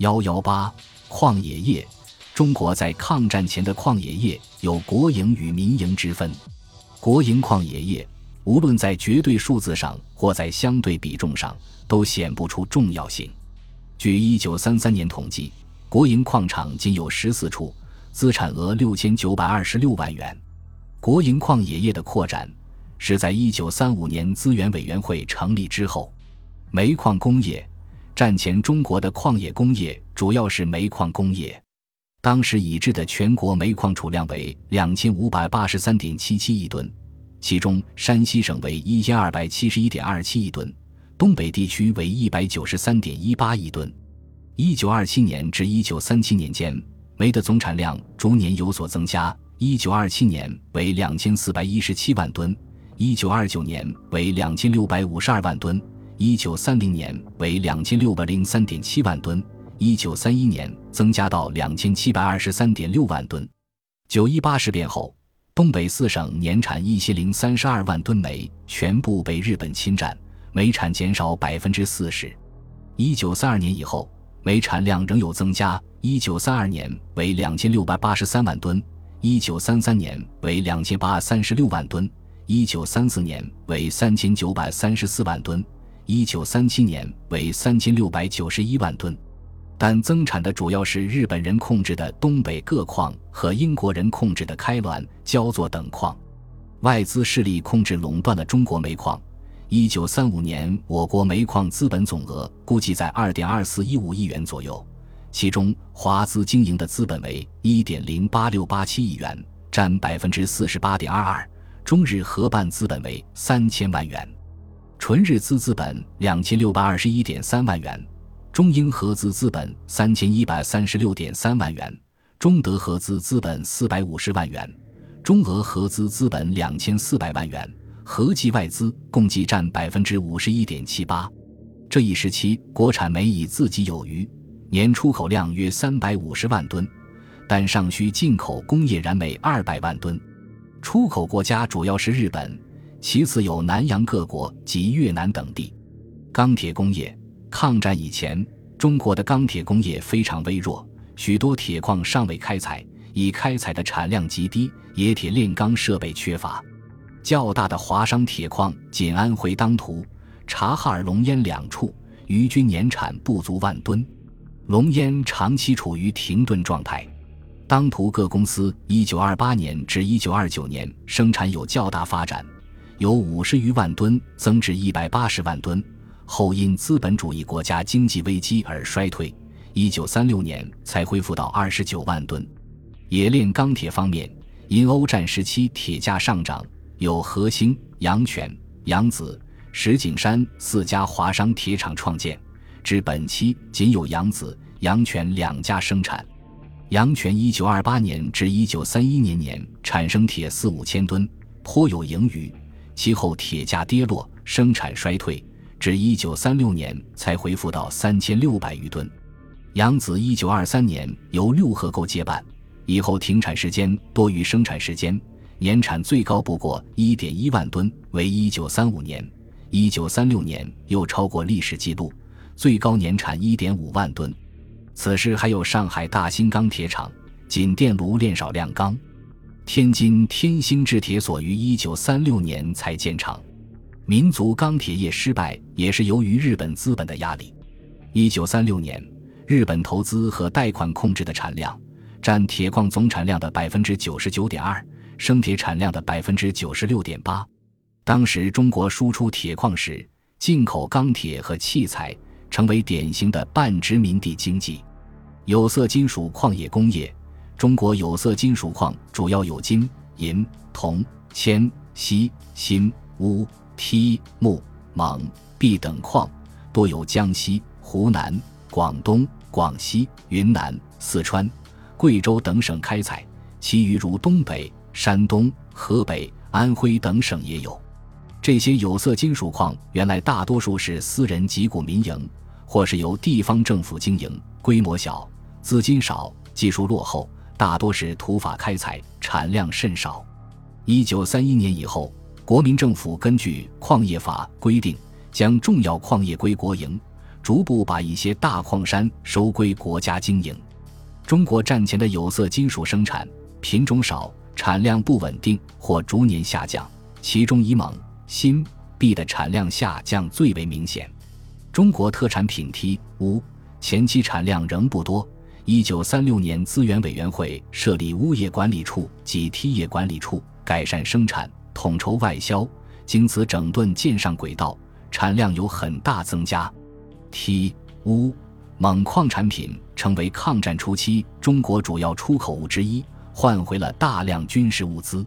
幺幺八矿冶业，中国在抗战前的矿冶业有国营与民营之分。国营矿冶业无论在绝对数字上或在相对比重上，都显不出重要性。据一九三三年统计，国营矿场仅有十四处，资产额六千九百二十六万元。国营矿冶业的扩展是在一九三五年资源委员会成立之后。煤矿工业。战前，中国的矿业工业主要是煤矿工业。当时已知的全国煤矿储量为两千五百八十三点七七亿吨，其中山西省为一千二百七十一点二七亿吨，东北地区为一百九十三点一八亿吨。一九二七年至一九三七年间，煤的总产量逐年有所增加。一九二七年为两千四百一十七万吨，一九二九年为两千六百五十二万吨。一九三零年为两千六百零三点七万吨，一九三一年增加到两千七百二十三点六万吨。九一八事变后，东北四省年产一千零三十二万吨煤全部被日本侵占，煤产减少百分之四十。一九三二年以后，煤产量仍有增加，一九三二年为两千六百八十三万吨，一九三三年为两千八百三十六万吨，一九三四年为三千九百三十四万吨。一九三七年为三千六百九十一万吨，但增产的主要是日本人控制的东北各矿和英国人控制的开滦、焦作等矿，外资势力控制垄断了中国煤矿。一九三五年，我国煤矿资本总额估计在二点二四一五亿元左右，其中华资经营的资本为一点零八六八七亿元，占百分之四十八点二二；中日合办资本为三千万元。纯日资资本两千六百二十一点三万元，中英合资资本三千一百三十六点三万元，中德合资资本四百五十万元，中俄合资资本两千四百万元，合计外资共计占百分之五十一点七八。这一时期，国产煤已自给有余，年出口量约三百五十万吨，但尚需进口工业燃煤二百万吨，出口国家主要是日本。其次有南洋各国及越南等地，钢铁工业。抗战以前，中国的钢铁工业非常微弱，许多铁矿尚未开采，已开采的产量极低，冶铁炼钢设备缺乏。较大的华商铁矿仅安徽当涂、察哈尔龙烟两处，余均年产不足万吨。龙烟长期处于停顿状态。当涂各公司1928年至1929年生产有较大发展。由五十余万吨增至一百八十万吨，后因资本主义国家经济危机而衰退，一九三六年才恢复到二十九万吨。冶炼钢铁方面，因欧战时期铁价上涨，有和兴、阳泉、扬子、石景山四家华商铁厂创建，至本期仅有扬子、阳泉两家生产。阳泉一九二八年至一九三一年年产生铁四五千吨，颇有盈余。其后铁价跌落，生产衰退，至一九三六年才恢复到三千六百余吨。扬子一九二三年由六合沟接办，以后停产时间多于生产时间，年产最高不过一点一万吨，为一九三五年。一九三六年又超过历史记录，最高年产一点五万吨。此时还有上海大兴钢铁厂、仅电炉炼少量钢。天津天兴制铁所于一九三六年才建厂，民族钢铁业失败也是由于日本资本的压力。一九三六年，日本投资和贷款控制的产量占铁矿总产量的百分之九十九点二，生铁产量的百分之九十六点八。当时中国输出铁矿石、进口钢铁和器材，成为典型的半殖民地经济。有色金属矿业工业。中国有色金属矿主要有金、银、铜、铅、锡、锌、钨、锑、钼、锰、铋等矿，多由江西、湖南、广东、广西、云南、四川、贵州等省开采，其余如东北、山东、河北、安徽等省也有。这些有色金属矿原来大多数是私人集股民营，或是由地方政府经营，规模小，资金少，技术落后。大多是土法开采，产量甚少。一九三一年以后，国民政府根据矿业法规定，将重要矿业归国营，逐步把一些大矿山收归国家经营。中国战前的有色金属生产品种少，产量不稳定或逐年下降，其中以锰、锌、铋的产量下降最为明显。中国特产品锑、钨前期产量仍不多。一九三六年，资源委员会设立钨业管理处及梯业管理处，改善生产，统筹外销。经此整顿，建上轨道，产量有很大增加。梯、钨、锰矿产品成为抗战初期中国主要出口物之一，换回了大量军事物资。